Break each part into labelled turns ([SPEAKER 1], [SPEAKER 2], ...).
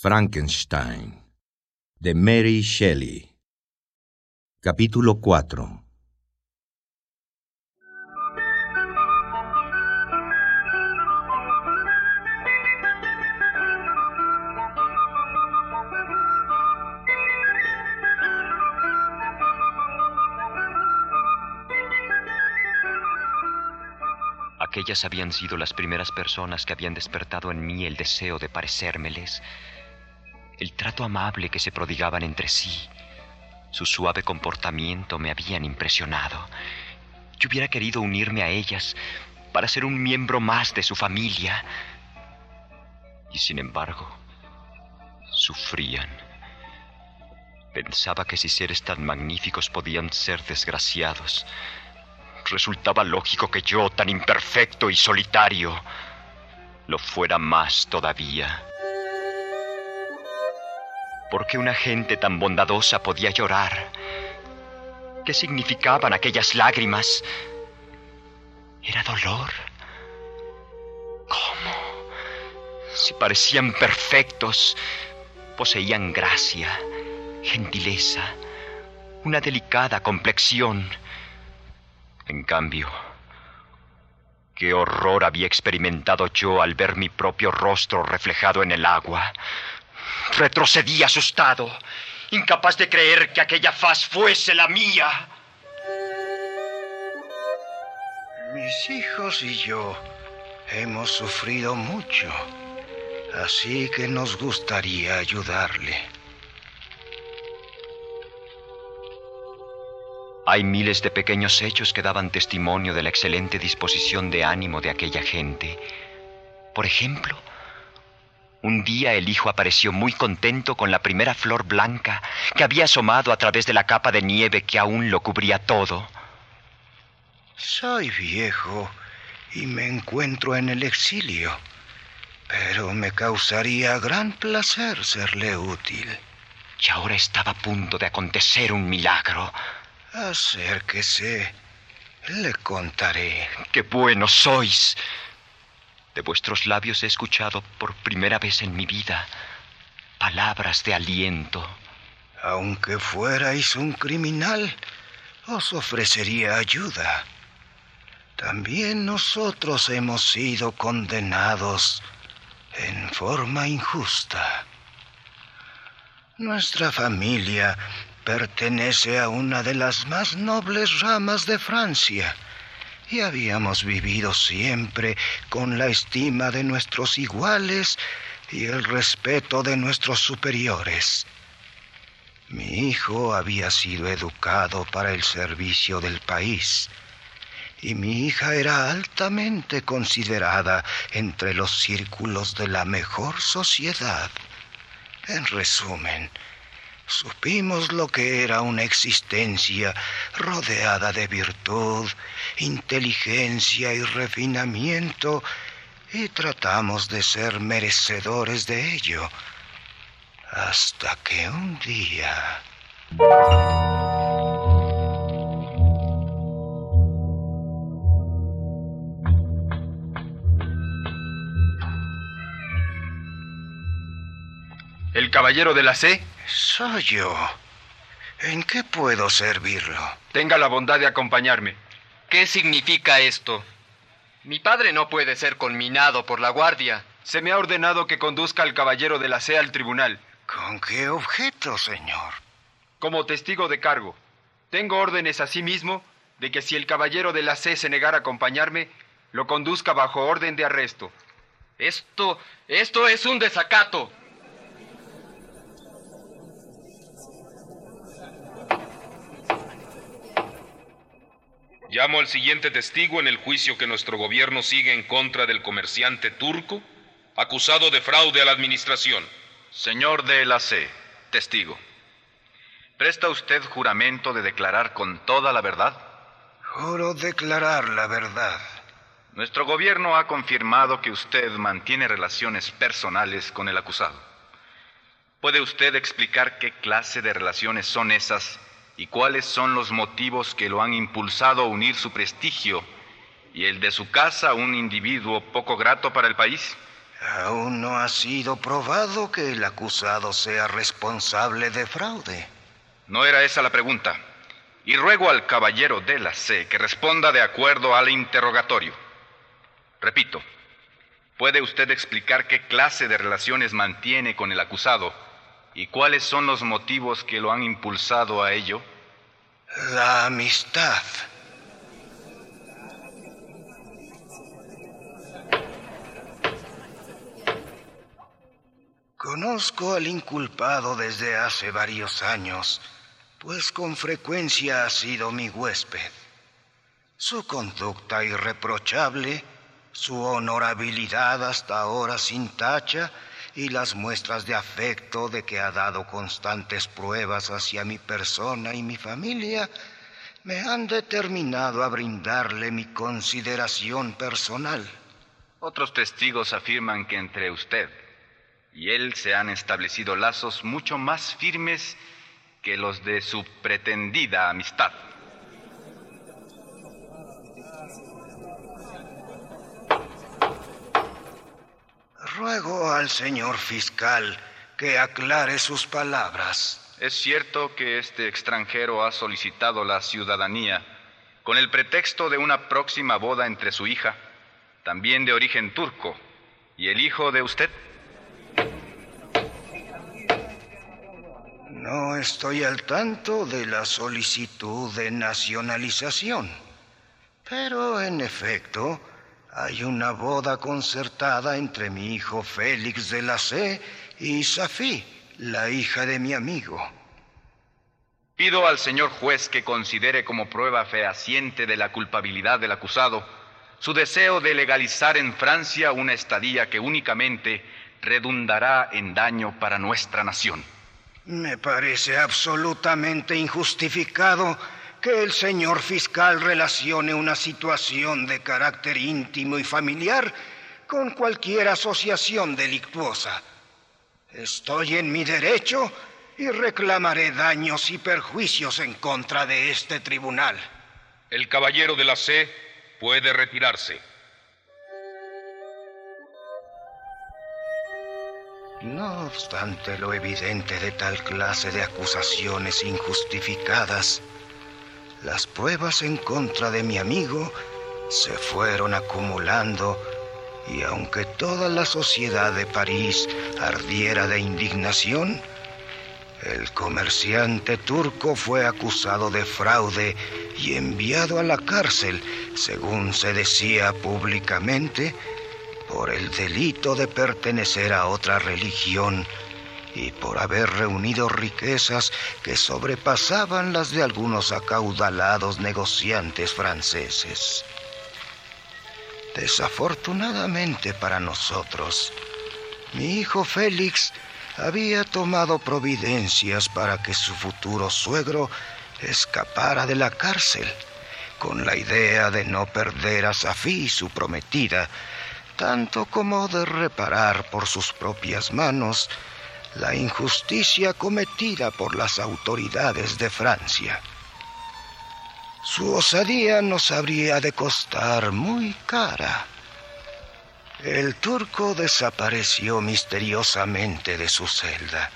[SPEAKER 1] Frankenstein de Mary Shelley Capítulo 4
[SPEAKER 2] Aquellas habían sido las primeras personas que habían despertado en mí el deseo de parecérmeles. El trato amable que se prodigaban entre sí, su suave comportamiento me habían impresionado. Yo hubiera querido unirme a ellas para ser un miembro más de su familia. Y sin embargo, sufrían. Pensaba que si seres tan magníficos podían ser desgraciados, resultaba lógico que yo, tan imperfecto y solitario, lo fuera más todavía. ¿Por qué una gente tan bondadosa podía llorar? ¿Qué significaban aquellas lágrimas? ¿Era dolor? ¿Cómo? Si parecían perfectos, poseían gracia, gentileza, una delicada complexión. En cambio, qué horror había experimentado yo al ver mi propio rostro reflejado en el agua. Retrocedí asustado, incapaz de creer que aquella faz fuese la mía.
[SPEAKER 3] Mis hijos y yo hemos sufrido mucho, así que nos gustaría ayudarle.
[SPEAKER 2] Hay miles de pequeños hechos que daban testimonio de la excelente disposición de ánimo de aquella gente. Por ejemplo, un día el hijo apareció muy contento con la primera flor blanca que había asomado a través de la capa de nieve que aún lo cubría todo.
[SPEAKER 3] Soy viejo y me encuentro en el exilio, pero me causaría gran placer serle útil.
[SPEAKER 2] Y ahora estaba a punto de acontecer un milagro.
[SPEAKER 3] Acérquese. Le contaré.
[SPEAKER 2] ¡Qué buenos sois! De vuestros labios he escuchado por primera vez en mi vida palabras de aliento.
[SPEAKER 3] Aunque fuerais un criminal, os ofrecería ayuda. También nosotros hemos sido condenados en forma injusta. Nuestra familia pertenece a una de las más nobles ramas de Francia y habíamos vivido siempre con la estima de nuestros iguales y el respeto de nuestros superiores. Mi hijo había sido educado para el servicio del país y mi hija era altamente considerada entre los círculos de la mejor sociedad. En resumen, supimos lo que era una existencia rodeada de virtud, inteligencia y refinamiento y tratamos de ser merecedores de ello. Hasta que un día...
[SPEAKER 4] ¿El caballero de la C?
[SPEAKER 3] Soy yo. ¿En qué puedo servirlo?
[SPEAKER 4] Tenga la bondad de acompañarme.
[SPEAKER 5] ¿Qué significa esto? Mi padre no puede ser conminado por la guardia.
[SPEAKER 4] Se me ha ordenado que conduzca al caballero de la C al tribunal.
[SPEAKER 3] ¿Con qué objeto, señor?
[SPEAKER 4] Como testigo de cargo. Tengo órdenes asimismo de que si el caballero de la C se negara a acompañarme, lo conduzca bajo orden de arresto.
[SPEAKER 5] Esto, esto es un desacato.
[SPEAKER 6] Llamo al siguiente testigo en el juicio que nuestro gobierno sigue en contra del comerciante turco, acusado de fraude a la administración.
[SPEAKER 7] Señor de la C, testigo. ¿Presta usted juramento de declarar con toda la verdad?
[SPEAKER 3] Juro declarar la verdad.
[SPEAKER 7] Nuestro gobierno ha confirmado que usted mantiene relaciones personales con el acusado. ¿Puede usted explicar qué clase de relaciones son esas y cuáles son los motivos que lo han impulsado a unir su prestigio y el de su casa a un individuo poco grato para el país?
[SPEAKER 3] Aún no ha sido probado que el acusado sea responsable de fraude.
[SPEAKER 7] No era esa la pregunta. Y ruego al caballero de la C que responda de acuerdo al interrogatorio. Repito, ¿puede usted explicar qué clase de relaciones mantiene con el acusado y cuáles son los motivos que lo han impulsado a ello?
[SPEAKER 3] La amistad. Conozco al inculpado desde hace varios años, pues con frecuencia ha sido mi huésped. Su conducta irreprochable, su honorabilidad hasta ahora sin tacha y las muestras de afecto de que ha dado constantes pruebas hacia mi persona y mi familia me han determinado a brindarle mi consideración personal.
[SPEAKER 7] Otros testigos afirman que entre usted y él se han establecido lazos mucho más firmes que los de su pretendida amistad.
[SPEAKER 3] Ruego al señor fiscal que aclare sus palabras.
[SPEAKER 7] Es cierto que este extranjero ha solicitado la ciudadanía con el pretexto de una próxima boda entre su hija, también de origen turco, y el hijo de usted.
[SPEAKER 3] No estoy al tanto de la solicitud de nacionalización, pero en efecto hay una boda concertada entre mi hijo Félix de la C y Safí, la hija de mi amigo.
[SPEAKER 7] Pido al señor juez que considere como prueba fehaciente de la culpabilidad del acusado su deseo de legalizar en Francia una estadía que únicamente redundará en daño para nuestra nación.
[SPEAKER 3] Me parece absolutamente injustificado que el señor fiscal relacione una situación de carácter íntimo y familiar con cualquier asociación delictuosa. Estoy en mi derecho y reclamaré daños y perjuicios en contra de este tribunal.
[SPEAKER 6] El caballero de la C puede retirarse.
[SPEAKER 3] No obstante lo evidente de tal clase de acusaciones injustificadas, las pruebas en contra de mi amigo se fueron acumulando y aunque toda la sociedad de París ardiera de indignación, el comerciante turco fue acusado de fraude y enviado a la cárcel, según se decía públicamente, por el delito de pertenecer a otra religión y por haber reunido riquezas que sobrepasaban las de algunos acaudalados negociantes franceses. Desafortunadamente para nosotros, mi hijo Félix había tomado providencias para que su futuro suegro escapara de la cárcel, con la idea de no perder a Safí, su prometida, tanto como de reparar por sus propias manos la injusticia cometida por las autoridades de Francia. Su osadía nos habría de costar muy cara. El turco desapareció misteriosamente de su celda.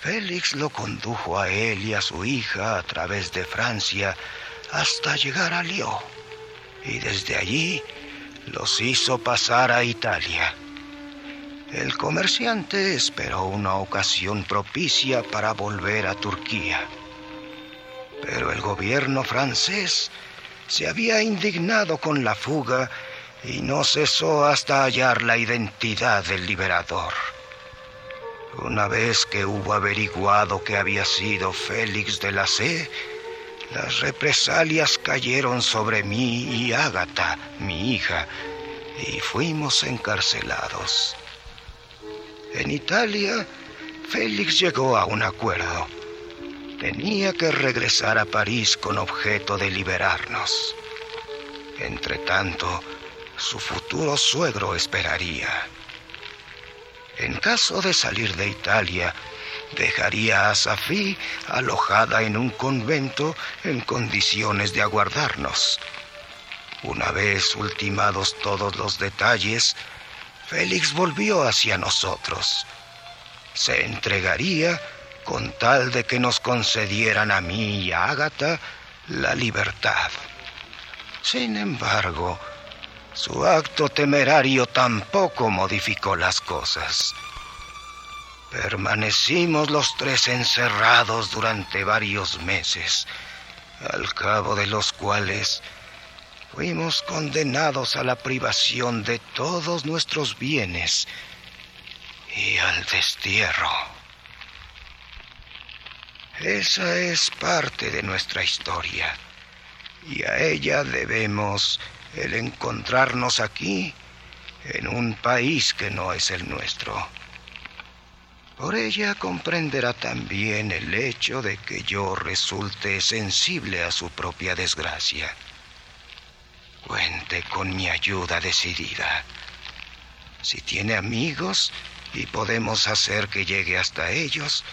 [SPEAKER 3] Félix lo condujo a él y a su hija a través de Francia hasta llegar a Lyon. Y desde allí los hizo pasar a Italia. El comerciante esperó una ocasión propicia para volver a Turquía. Pero el gobierno francés se había indignado con la fuga y no cesó hasta hallar la identidad del liberador. Una vez que hubo averiguado que había sido Félix de la C, las represalias cayeron sobre mí y Ágata, mi hija, y fuimos encarcelados. En Italia, Félix llegó a un acuerdo. Tenía que regresar a París con objeto de liberarnos. Entretanto, su futuro suegro esperaría. En caso de salir de Italia, dejaría a Safí alojada en un convento en condiciones de aguardarnos. Una vez ultimados todos los detalles, Félix volvió hacia nosotros. Se entregaría con tal de que nos concedieran a mí y a Ágata la libertad. Sin embargo, su acto temerario tampoco modificó las cosas. Permanecimos los tres encerrados durante varios meses, al cabo de los cuales fuimos condenados a la privación de todos nuestros bienes y al destierro. Esa es parte de nuestra historia y a ella debemos el encontrarnos aquí en un país que no es el nuestro. Por ella comprenderá también el hecho de que yo resulte sensible a su propia desgracia. Cuente con mi ayuda decidida. Si tiene amigos y podemos hacer que llegue hasta ellos,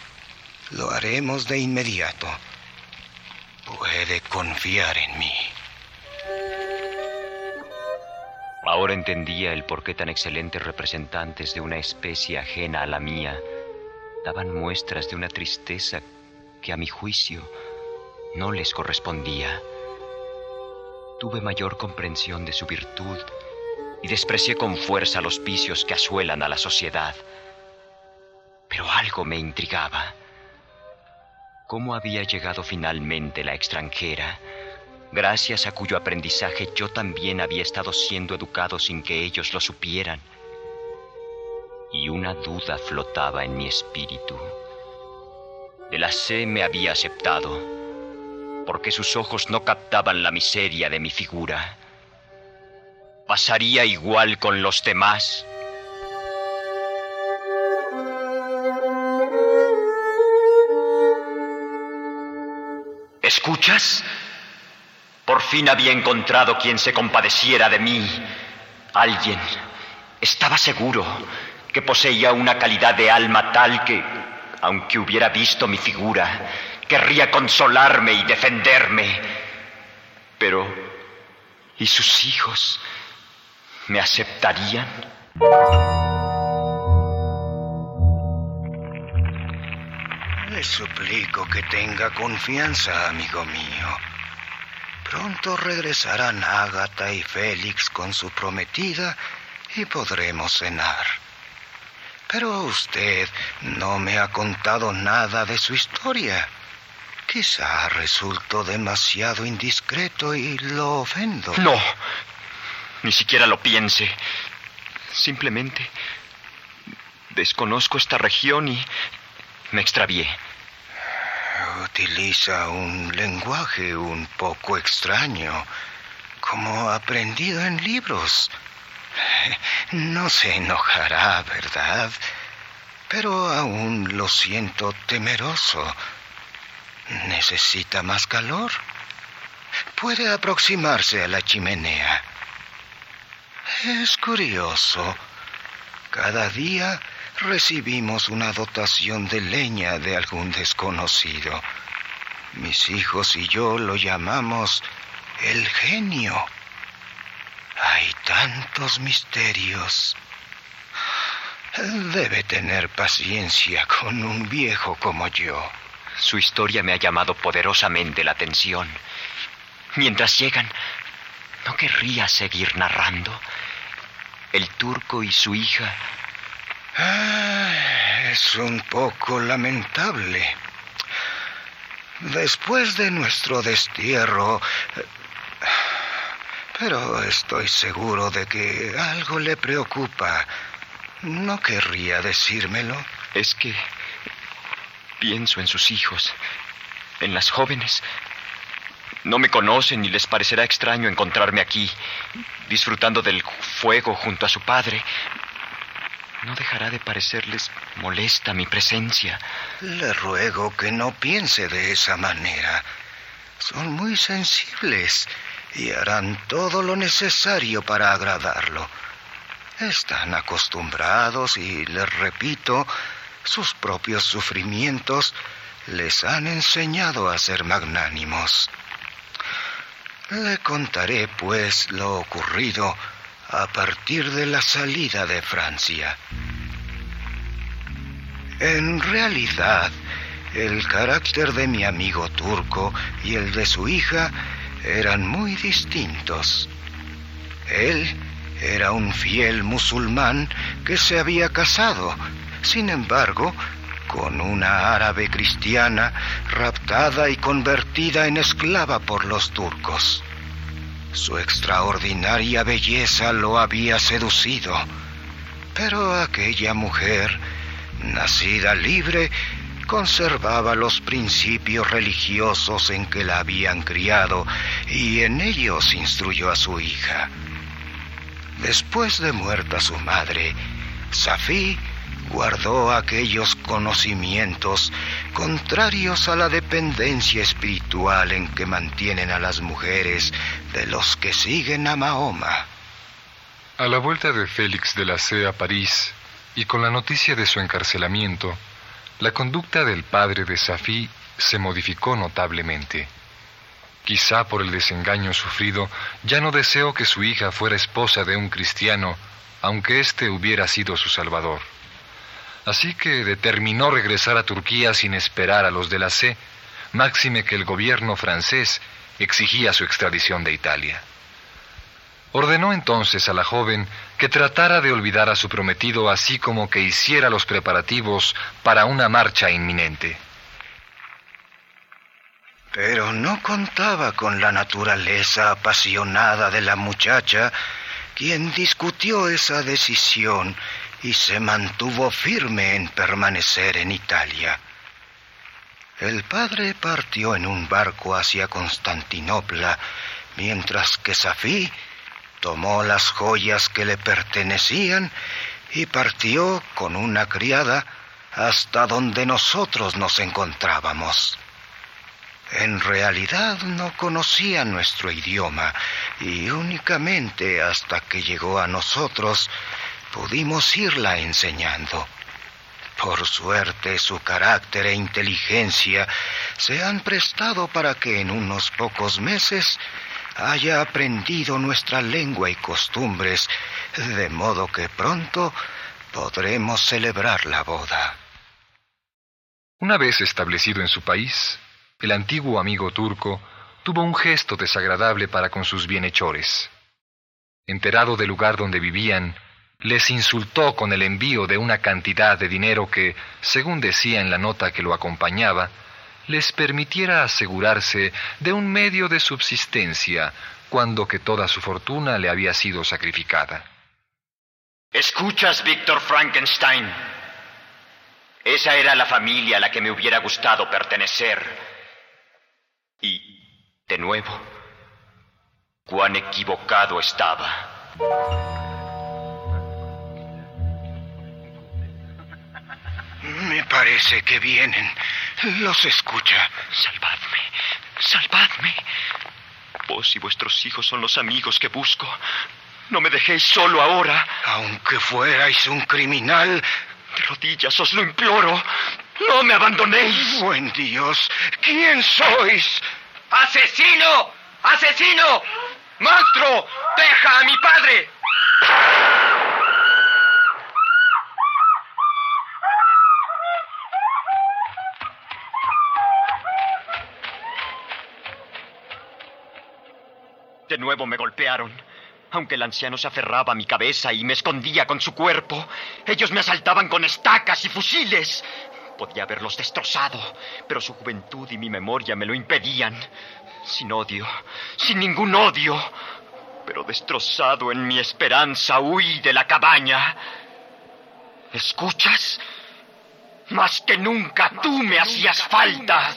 [SPEAKER 3] lo haremos de inmediato. Puede confiar en mí.
[SPEAKER 2] Ahora entendía el por qué tan excelentes representantes de una especie ajena a la mía daban muestras de una tristeza que a mi juicio no les correspondía. Tuve mayor comprensión de su virtud y desprecié con fuerza los vicios que asuelan a la sociedad. Pero algo me intrigaba cómo había llegado finalmente la extranjera, gracias a cuyo aprendizaje yo también había estado siendo educado sin que ellos lo supieran. Y una duda flotaba en mi espíritu. De la C me había aceptado, porque sus ojos no captaban la miseria de mi figura. ¿Pasaría igual con los demás? ¿Escuchas? Por fin había encontrado quien se compadeciera de mí. Alguien. Estaba seguro que poseía una calidad de alma tal que, aunque hubiera visto mi figura, querría consolarme y defenderme. Pero, ¿y sus hijos? ¿Me aceptarían?
[SPEAKER 3] Le suplico que tenga confianza, amigo mío. Pronto regresarán Ágata y Félix con su prometida y podremos cenar. Pero usted no me ha contado nada de su historia. Quizá resultó demasiado indiscreto y lo ofendo.
[SPEAKER 2] No, ni siquiera lo piense. Simplemente desconozco esta región y me extravié.
[SPEAKER 3] Utiliza un lenguaje un poco extraño, como aprendido en libros. No se enojará, ¿verdad? Pero aún lo siento temeroso. ¿Necesita más calor? Puede aproximarse a la chimenea. Es curioso. Cada día recibimos una dotación de leña de algún desconocido. Mis hijos y yo lo llamamos el genio. Hay tantos misterios. Debe tener paciencia con un viejo como yo.
[SPEAKER 2] Su historia me ha llamado poderosamente la atención. Mientras llegan, ¿no querría seguir narrando? El turco y su hija
[SPEAKER 3] Ah, es un poco lamentable. Después de nuestro destierro... Pero estoy seguro de que algo le preocupa. ¿No querría decírmelo?
[SPEAKER 2] Es que pienso en sus hijos, en las jóvenes. No me conocen y les parecerá extraño encontrarme aquí, disfrutando del fuego junto a su padre, no dejará de parecerles molesta mi presencia.
[SPEAKER 3] Le ruego que no piense de esa manera. Son muy sensibles y harán todo lo necesario para agradarlo. Están acostumbrados y, les repito, sus propios sufrimientos les han enseñado a ser magnánimos. Le contaré, pues, lo ocurrido a partir de la salida de Francia. En realidad, el carácter de mi amigo turco y el de su hija eran muy distintos. Él era un fiel musulmán que se había casado, sin embargo, con una árabe cristiana raptada y convertida en esclava por los turcos. Su extraordinaria belleza lo había seducido, pero aquella mujer, nacida libre, conservaba los principios religiosos en que la habían criado y en ellos instruyó a su hija. Después de muerta su madre, Safí guardó aquellos conocimientos contrarios a la dependencia espiritual en que mantienen a las mujeres de los que siguen a Mahoma.
[SPEAKER 8] A la vuelta de Félix de la C a París y con la noticia de su encarcelamiento, la conducta del padre de Safí se modificó notablemente. Quizá por el desengaño sufrido, ya no deseó que su hija fuera esposa de un cristiano, aunque éste hubiera sido su salvador. Así que determinó regresar a Turquía sin esperar a los de la C, máxime que el gobierno francés exigía su extradición de Italia. Ordenó entonces a la joven que tratara de olvidar a su prometido así como que hiciera los preparativos para una marcha inminente.
[SPEAKER 3] Pero no contaba con la naturaleza apasionada de la muchacha, quien discutió esa decisión y se mantuvo firme en permanecer en Italia. El padre partió en un barco hacia Constantinopla, mientras que Safí tomó las joyas que le pertenecían y partió con una criada hasta donde nosotros nos encontrábamos. En realidad no conocía nuestro idioma y únicamente hasta que llegó a nosotros pudimos irla enseñando. Por suerte su carácter e inteligencia se han prestado para que en unos pocos meses haya aprendido nuestra lengua y costumbres, de modo que pronto podremos celebrar la boda.
[SPEAKER 8] Una vez establecido en su país, el antiguo amigo turco tuvo un gesto desagradable para con sus bienhechores. Enterado del lugar donde vivían, les insultó con el envío de una cantidad de dinero que, según decía en la nota que lo acompañaba, les permitiera asegurarse de un medio de subsistencia cuando que toda su fortuna le había sido sacrificada.
[SPEAKER 2] ¿Escuchas, Víctor Frankenstein? Esa era la familia a la que me hubiera gustado pertenecer y, de nuevo, cuán equivocado estaba.
[SPEAKER 3] Parece que vienen. Los escucha.
[SPEAKER 2] Salvadme, salvadme. Vos y vuestros hijos son los amigos que busco. No me dejéis solo ahora.
[SPEAKER 3] Aunque fuerais un criminal.
[SPEAKER 2] De rodillas os lo imploro. No me abandonéis.
[SPEAKER 3] Buen Dios, ¿quién sois?
[SPEAKER 5] ¡Asesino! ¡Asesino! ¡Monstruo! ¡Deja a mi padre!
[SPEAKER 2] De nuevo me golpearon. Aunque el anciano se aferraba a mi cabeza y me escondía con su cuerpo, ellos me asaltaban con estacas y fusiles. Podía haberlos destrozado, pero su juventud y mi memoria me lo impedían. Sin odio, sin ningún odio, pero destrozado en mi esperanza, huí de la cabaña. ¿Escuchas? Más que nunca tú me hacías falta.